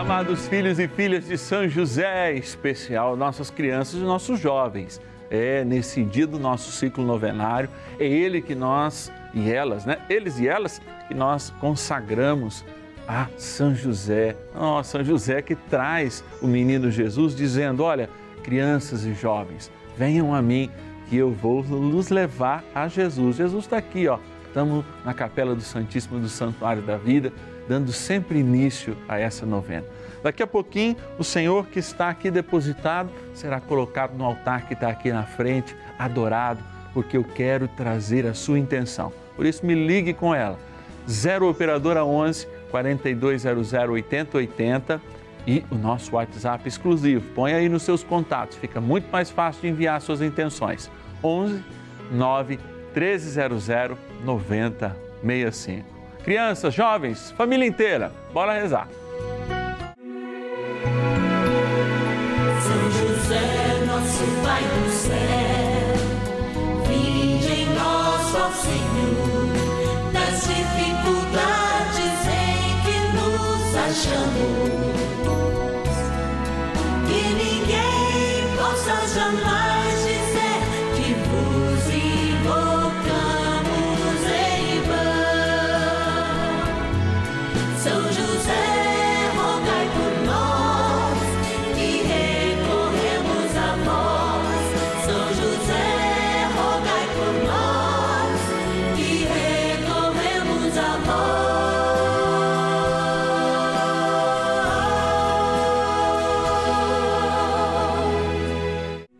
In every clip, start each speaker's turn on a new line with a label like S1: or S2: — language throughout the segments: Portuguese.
S1: amados filhos e filhas de São José, especial nossas crianças e nossos jovens. É nesse dia do nosso ciclo novenário, é ele que nós e elas, né? Eles e elas que nós consagramos a São José. Oh, São José que traz o menino Jesus dizendo: Olha, crianças e jovens, venham a mim que eu vou nos levar a Jesus. Jesus está aqui, ó. Estamos na capela do Santíssimo do Santuário da Vida dando sempre início a essa novena. Daqui a pouquinho, o Senhor que está aqui depositado será colocado no altar que está aqui na frente, adorado, porque eu quero trazer a sua intenção. Por isso, me ligue com ela. 0 Operadora 11 4200 8080 e o nosso WhatsApp exclusivo. Põe aí nos seus contatos, fica muito mais fácil de enviar suas intenções. 11 9 1300 9065 crianças, jovens, família inteira. Bora rezar.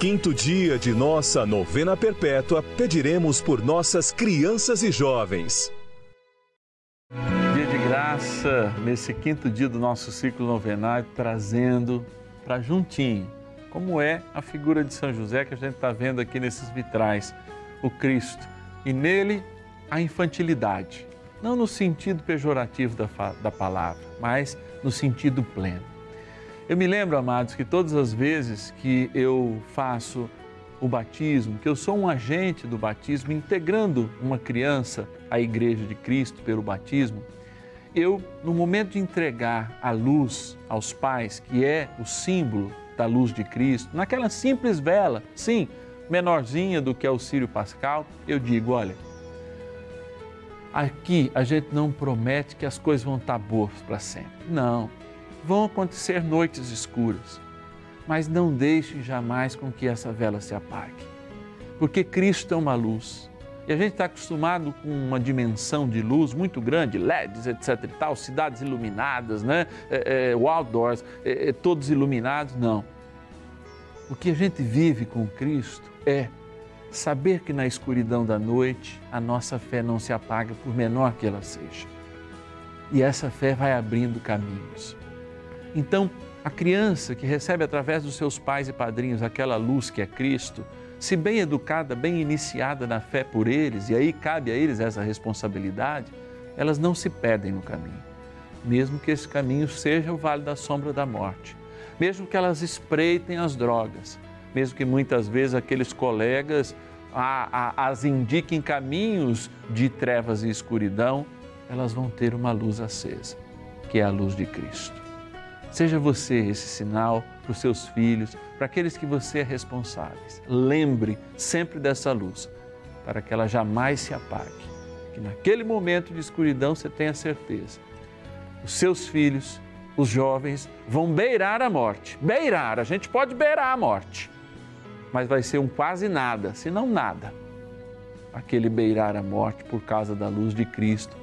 S2: quinto dia de nossa novena perpétua, pediremos por nossas crianças e jovens.
S1: Dia de graça, nesse quinto dia do nosso ciclo novenário, trazendo para juntinho, como é a figura de São José que a gente está vendo aqui nesses vitrais, o Cristo, e nele a infantilidade, não no sentido pejorativo da, da palavra, mas no sentido pleno. Eu me lembro, amados, que todas as vezes que eu faço o batismo, que eu sou um agente do batismo, integrando uma criança à Igreja de Cristo pelo batismo, eu, no momento de entregar a luz aos pais, que é o símbolo da luz de Cristo, naquela simples vela, sim, menorzinha do que é o Sírio Pascal, eu digo: olha, aqui a gente não promete que as coisas vão estar boas para sempre. Não. Vão acontecer noites escuras, mas não deixe jamais com que essa vela se apague, porque Cristo é uma luz. E a gente está acostumado com uma dimensão de luz muito grande, LEDs, etc. e tal, cidades iluminadas, né? É, é, outdoors, é, é, todos iluminados. Não. O que a gente vive com Cristo é saber que na escuridão da noite a nossa fé não se apaga, por menor que ela seja. E essa fé vai abrindo caminhos. Então, a criança que recebe através dos seus pais e padrinhos aquela luz que é Cristo, se bem educada, bem iniciada na fé por eles, e aí cabe a eles essa responsabilidade, elas não se perdem no caminho, mesmo que esse caminho seja o vale da sombra da morte, mesmo que elas espreitem as drogas, mesmo que muitas vezes aqueles colegas a, a, as indiquem caminhos de trevas e escuridão, elas vão ter uma luz acesa, que é a luz de Cristo. Seja você esse sinal para os seus filhos, para aqueles que você é responsáveis. Lembre sempre dessa luz, para que ela jamais se apague. Que naquele momento de escuridão você tenha certeza. Os seus filhos, os jovens vão beirar a morte. Beirar, a gente pode beirar a morte, mas vai ser um quase nada, se não nada. Aquele beirar a morte por causa da luz de Cristo,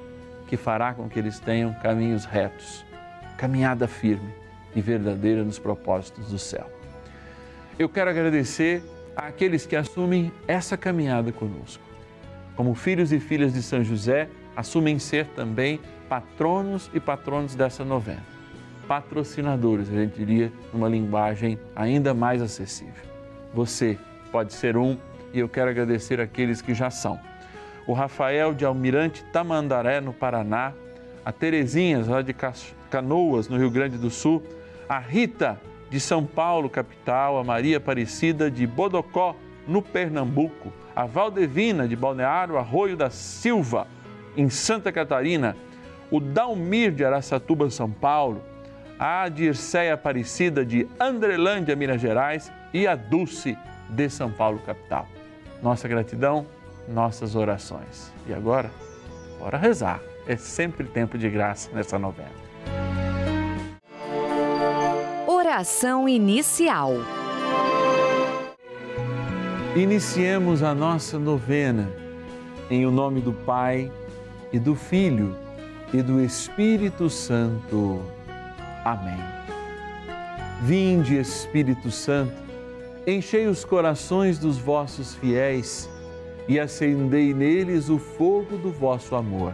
S1: que fará com que eles tenham caminhos retos, caminhada firme e verdadeira nos propósitos do céu. Eu quero agradecer àqueles que assumem essa caminhada conosco. Como filhos e filhas de São José, assumem ser também patronos e patronos dessa novena. Patrocinadores, a gente diria, numa linguagem ainda mais acessível. Você pode ser um e eu quero agradecer aqueles que já são. O Rafael de Almirante Tamandaré, no Paraná, a Terezinha, lá de Canoas, no Rio Grande do Sul, a Rita de São Paulo, capital, a Maria Aparecida de Bodocó, no Pernambuco, a Valdevina de Balneário Arroio da Silva, em Santa Catarina, o Dalmir de Araçatuba, São Paulo, a Dirceia Aparecida de Andrelândia, Minas Gerais e a Dulce de São Paulo, capital. Nossa gratidão, nossas orações. E agora, bora rezar. É sempre tempo de graça nessa novena.
S3: Oração inicial.
S1: Iniciemos a nossa novena em o nome do Pai e do Filho e do Espírito Santo. Amém. Vinde, Espírito Santo, enchei os corações dos vossos fiéis e acendei neles o fogo do vosso amor.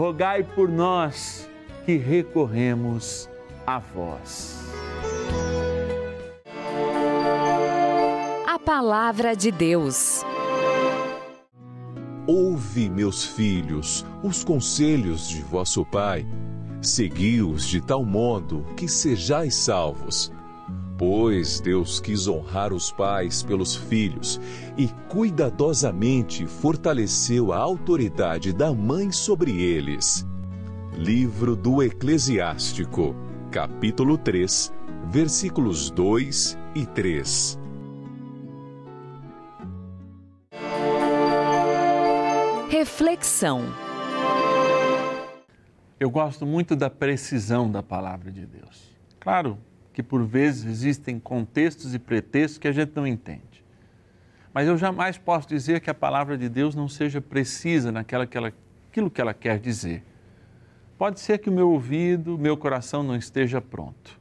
S1: rogai por nós que recorremos a vós.
S3: A Palavra de Deus.
S2: Ouve, meus filhos, os conselhos de vosso Pai. Segui-os de tal modo que sejais salvos. Pois Deus quis honrar os pais pelos filhos e cuidadosamente fortaleceu a autoridade da mãe sobre eles. Livro do Eclesiástico, capítulo 3, versículos 2 e 3.
S3: Reflexão.
S1: Eu gosto muito da precisão da palavra de Deus. Claro que por vezes existem contextos e pretextos que a gente não entende. Mas eu jamais posso dizer que a palavra de Deus não seja precisa naquela que ela, aquilo que ela quer dizer. Pode ser que o meu ouvido, meu coração não esteja pronto,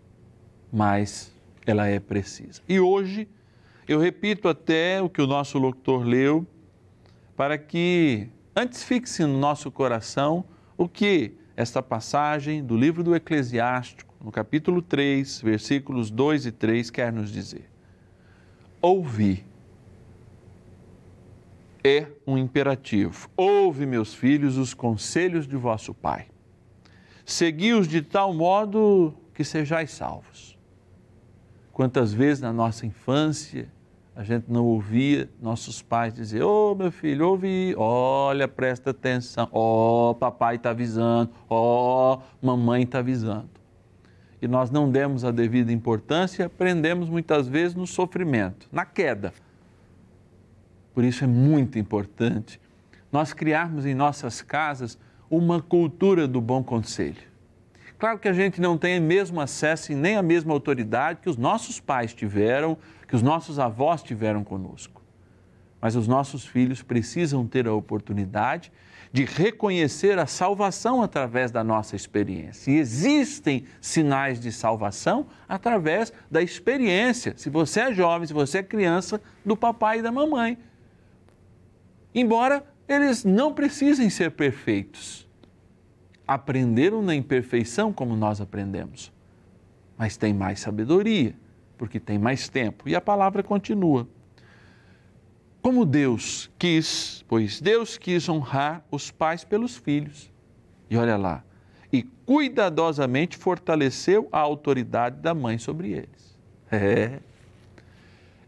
S1: mas ela é precisa. E hoje eu repito até o que o nosso locutor leu, para que Antes fixe no nosso coração o que esta passagem do livro do Eclesiástico, no capítulo 3, versículos 2 e 3, quer nos dizer. ouvir. É um imperativo. Ouve, meus filhos, os conselhos de vosso Pai. Segui-os de tal modo que sejais salvos. Quantas vezes na nossa infância a gente não ouvia nossos pais dizer: Ô oh, meu filho, ouve, olha, presta atenção, ó, oh, papai está avisando, ó, oh, mamãe está avisando. E nós não demos a devida importância aprendemos muitas vezes no sofrimento, na queda. Por isso é muito importante nós criarmos em nossas casas uma cultura do bom conselho. Claro que a gente não tem o mesmo acesso e nem a mesma autoridade que os nossos pais tiveram, que os nossos avós tiveram conosco. Mas os nossos filhos precisam ter a oportunidade de reconhecer a salvação através da nossa experiência. E existem sinais de salvação através da experiência. Se você é jovem, se você é criança, do papai e da mamãe. Embora eles não precisem ser perfeitos aprenderam na imperfeição como nós aprendemos, mas tem mais sabedoria, porque tem mais tempo. E a palavra continua. Como Deus quis, pois Deus quis honrar os pais pelos filhos. E olha lá, e cuidadosamente fortaleceu a autoridade da mãe sobre eles. É.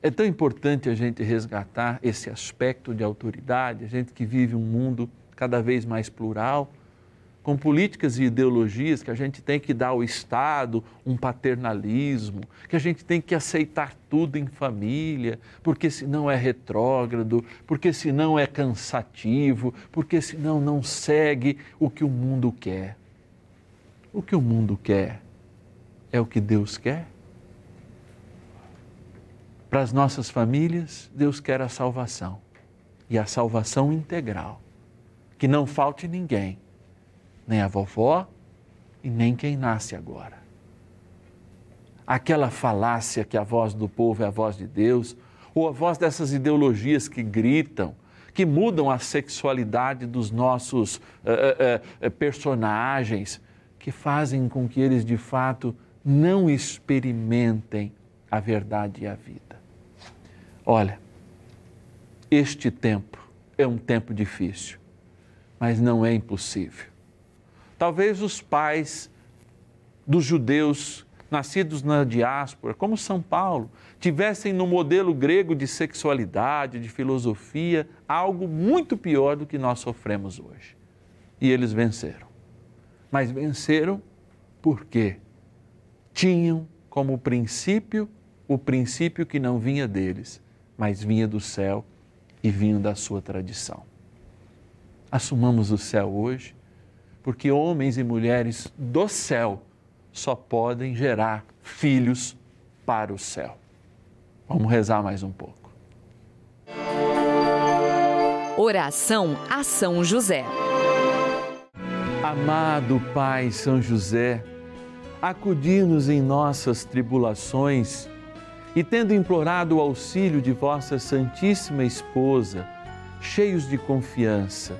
S1: É tão importante a gente resgatar esse aspecto de autoridade, a gente que vive um mundo cada vez mais plural com políticas e ideologias que a gente tem que dar ao Estado um paternalismo, que a gente tem que aceitar tudo em família, porque senão é retrógrado, porque senão é cansativo, porque senão não segue o que o mundo quer. O que o mundo quer é o que Deus quer. Para as nossas famílias, Deus quer a salvação e a salvação integral, que não falte ninguém nem a vovó e nem quem nasce agora. Aquela falácia que a voz do povo é a voz de Deus, ou a voz dessas ideologias que gritam, que mudam a sexualidade dos nossos uh, uh, uh, personagens, que fazem com que eles de fato não experimentem a verdade e a vida. Olha, este tempo é um tempo difícil, mas não é impossível. Talvez os pais dos judeus nascidos na diáspora, como São Paulo, tivessem no modelo grego de sexualidade, de filosofia, algo muito pior do que nós sofremos hoje. E eles venceram. Mas venceram porque tinham como princípio o princípio que não vinha deles, mas vinha do céu e vinha da sua tradição. Assumamos o céu hoje porque homens e mulheres do céu só podem gerar filhos para o céu. Vamos rezar mais um pouco.
S3: Oração a São José.
S1: Amado Pai São José, acudir-nos em nossas tribulações e, tendo implorado o auxílio de vossa Santíssima Esposa, cheios de confiança,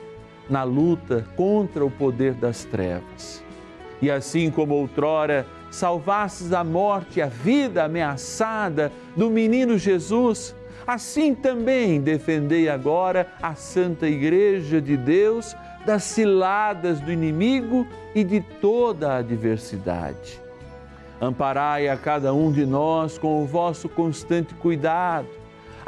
S1: na luta contra o poder das trevas e assim como outrora salvastes da morte a vida ameaçada do menino Jesus, assim também defendei agora a Santa Igreja de Deus das ciladas do inimigo e de toda a adversidade. Amparai a cada um de nós com o vosso constante cuidado,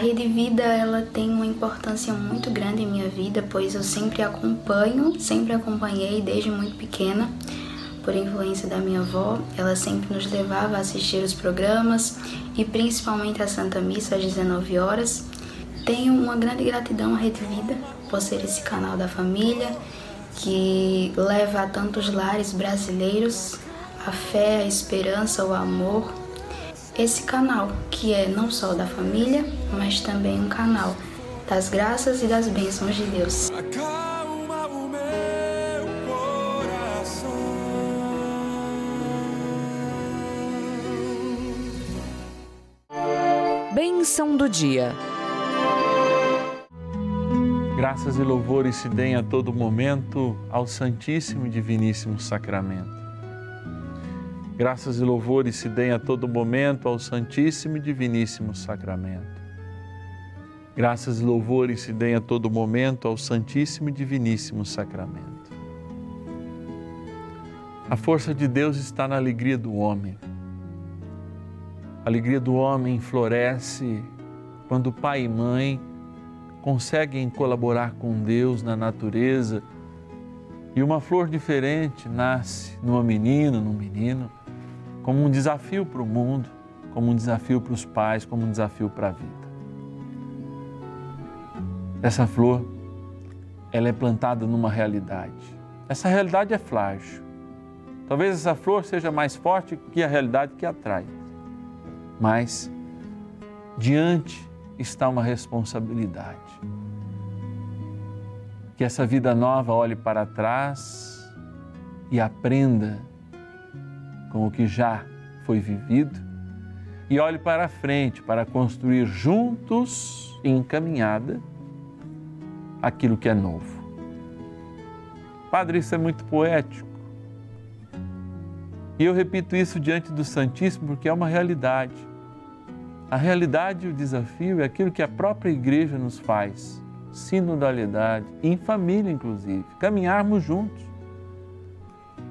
S4: Rede Vida ela tem uma importância muito grande em minha vida, pois eu sempre acompanho, sempre acompanhei desde muito pequena, por influência da minha avó. Ela sempre nos levava a assistir os programas e principalmente a Santa Missa às 19 horas. Tenho uma grande gratidão à Rede Vida por ser esse canal da família que leva a tantos lares brasileiros a fé, a esperança, o amor. Esse canal que é não só da família, mas também um canal das graças e das bênçãos de Deus.
S5: Acalma o meu coração.
S3: Bênção do dia.
S1: Graças e louvores se deem a todo momento ao Santíssimo e Diviníssimo Sacramento. Graças e louvores se deem a todo momento ao Santíssimo e Diviníssimo Sacramento. Graças e louvores se deem a todo momento ao Santíssimo e Diviníssimo Sacramento. A força de Deus está na alegria do homem. A alegria do homem floresce quando pai e mãe conseguem colaborar com Deus na natureza e uma flor diferente nasce numa menina, num menino, como um desafio para o mundo, como um desafio para os pais, como um desafio para a vida. Essa flor, ela é plantada numa realidade. Essa realidade é frágil. Talvez essa flor seja mais forte que a realidade que atrai. Mas diante está uma responsabilidade. Que essa vida nova olhe para trás e aprenda com o que já foi vivido e olhe para frente para construir juntos e encaminhada aquilo que é novo. Padre, isso é muito poético. E eu repito isso diante do Santíssimo porque é uma realidade. A realidade e o desafio é aquilo que a própria igreja nos faz, sinodalidade, em família inclusive, caminharmos juntos.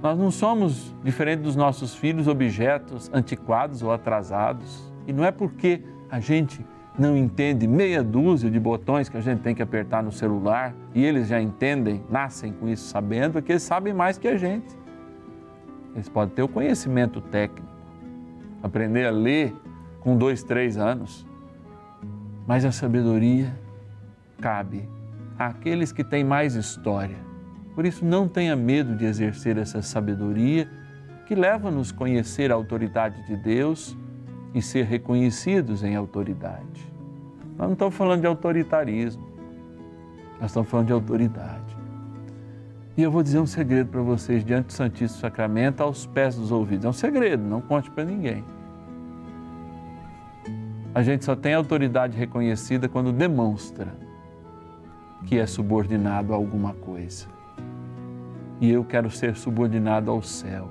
S1: Nós não somos, diferente dos nossos filhos, objetos antiquados ou atrasados. E não é porque a gente não entende meia dúzia de botões que a gente tem que apertar no celular e eles já entendem, nascem com isso sabendo, porque eles sabem mais que a gente. Eles podem ter o conhecimento técnico, aprender a ler com dois, três anos, mas a sabedoria cabe àqueles que têm mais história. Por isso, não tenha medo de exercer essa sabedoria que leva-nos a conhecer a autoridade de Deus e ser reconhecidos em autoridade. Nós não estamos falando de autoritarismo, nós estamos falando de autoridade. E eu vou dizer um segredo para vocês diante do Santíssimo Sacramento, aos pés dos ouvidos. É um segredo, não conte para ninguém. A gente só tem autoridade reconhecida quando demonstra que é subordinado a alguma coisa. E eu quero ser subordinado ao céu.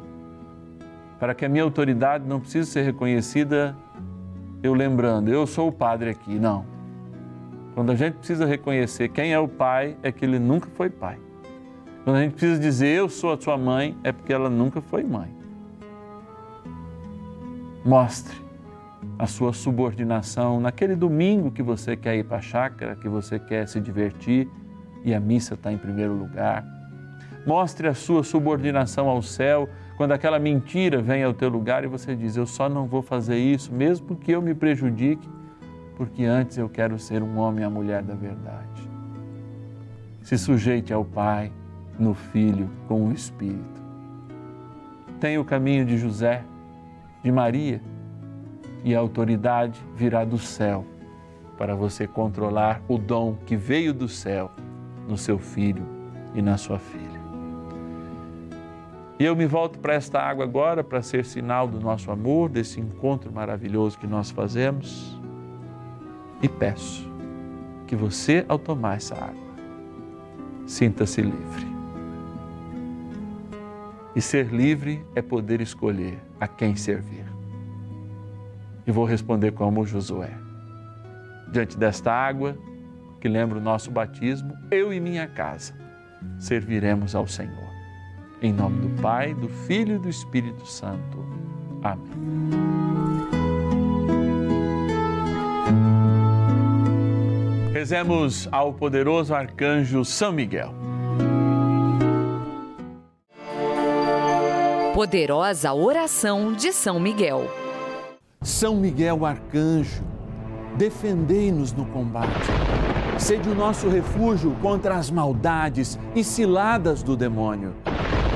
S1: Para que a minha autoridade não precise ser reconhecida eu lembrando, eu sou o padre aqui. Não. Quando a gente precisa reconhecer quem é o pai, é que ele nunca foi pai. Quando a gente precisa dizer eu sou a sua mãe, é porque ela nunca foi mãe. Mostre a sua subordinação naquele domingo que você quer ir para a chácara, que você quer se divertir e a missa está em primeiro lugar. Mostre a sua subordinação ao céu quando aquela mentira vem ao teu lugar e você diz: Eu só não vou fazer isso, mesmo que eu me prejudique, porque antes eu quero ser um homem e a mulher da verdade. Se sujeite ao Pai, no Filho, com o Espírito. Tenha o caminho de José, de Maria e a autoridade virá do céu para você controlar o dom que veio do céu no seu filho e na sua filha. E eu me volto para esta água agora para ser sinal do nosso amor, desse encontro maravilhoso que nós fazemos. E peço que você, ao tomar essa água, sinta-se livre. E ser livre é poder escolher a quem servir. E vou responder como Josué. Diante desta água, que lembra o nosso batismo, eu e minha casa serviremos ao Senhor. Em nome do Pai, do Filho e do Espírito Santo. Amém. Rezemos ao poderoso arcanjo São Miguel.
S3: Poderosa oração de São Miguel.
S1: São Miguel arcanjo, defendei-nos no combate. Sede o nosso refúgio contra as maldades e ciladas do demônio.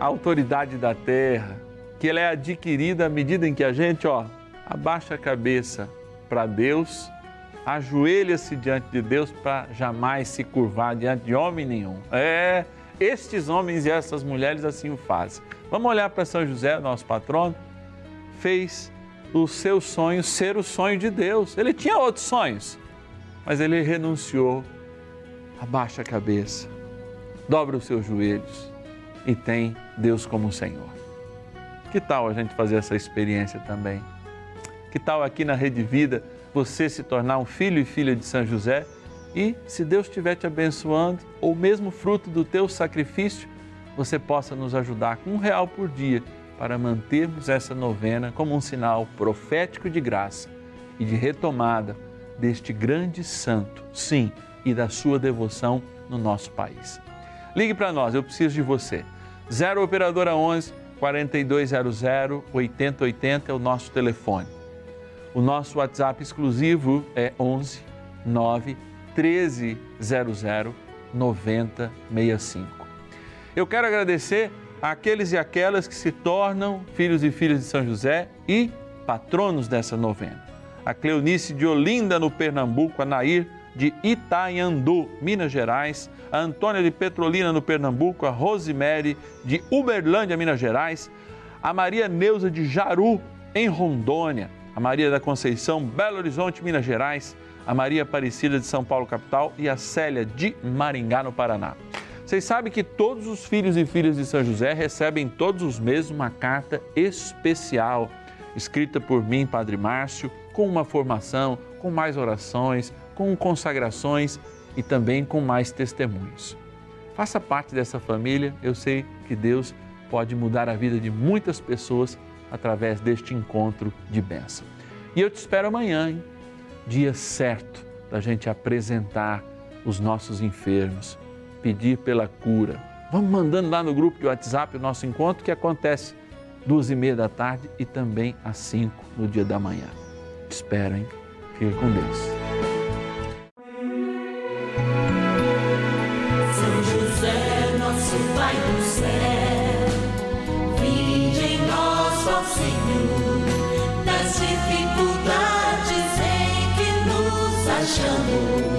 S1: a autoridade da terra, que ela é adquirida à medida em que a gente, ó, abaixa a cabeça para Deus ajoelha-se diante de Deus para jamais se curvar diante de homem nenhum. É, estes homens e essas mulheres assim o fazem. Vamos olhar para São José, nosso patrono, fez o seu sonho ser o sonho de Deus. Ele tinha outros sonhos, mas ele renunciou. Abaixa a cabeça, dobra os seus joelhos e tem Deus como Senhor. Que tal a gente fazer essa experiência também? Que tal aqui na Rede Vida? você se tornar um filho e filha de São José e, se Deus estiver te abençoando, ou mesmo fruto do teu sacrifício, você possa nos ajudar com um real por dia para mantermos essa novena como um sinal profético de graça e de retomada deste grande santo, sim, e da sua devoção no nosso país. Ligue para nós, eu preciso de você. 0 Operadora 11 4200 8080 é o nosso telefone o nosso WhatsApp exclusivo é 11 9 1300 9065. Eu quero agradecer àqueles e aquelas que se tornam filhos e filhas de São José e patronos dessa novena. A Cleonice de Olinda, no Pernambuco, a Nair de Itaiandu, Minas Gerais, a Antônia de Petrolina, no Pernambuco, a Rosemary de Uberlândia, Minas Gerais, a Maria Neuza de Jaru, em Rondônia, a Maria da Conceição, Belo Horizonte, Minas Gerais, a Maria Aparecida de São Paulo, capital, e a Célia de Maringá, no Paraná. Vocês sabem que todos os filhos e filhas de São José recebem todos os meses uma carta especial, escrita por mim, Padre Márcio, com uma formação, com mais orações, com consagrações e também com mais testemunhos. Faça parte dessa família, eu sei que Deus pode mudar a vida de muitas pessoas através deste encontro de bênção. E eu te espero amanhã, hein? dia certo da gente apresentar os nossos enfermos, pedir pela cura. Vamos mandando lá no grupo de WhatsApp o nosso encontro que acontece duas e meia da tarde e também às cinco no dia da manhã. Te espero, hein? Fica com Deus. dificuldades em que nos achamos.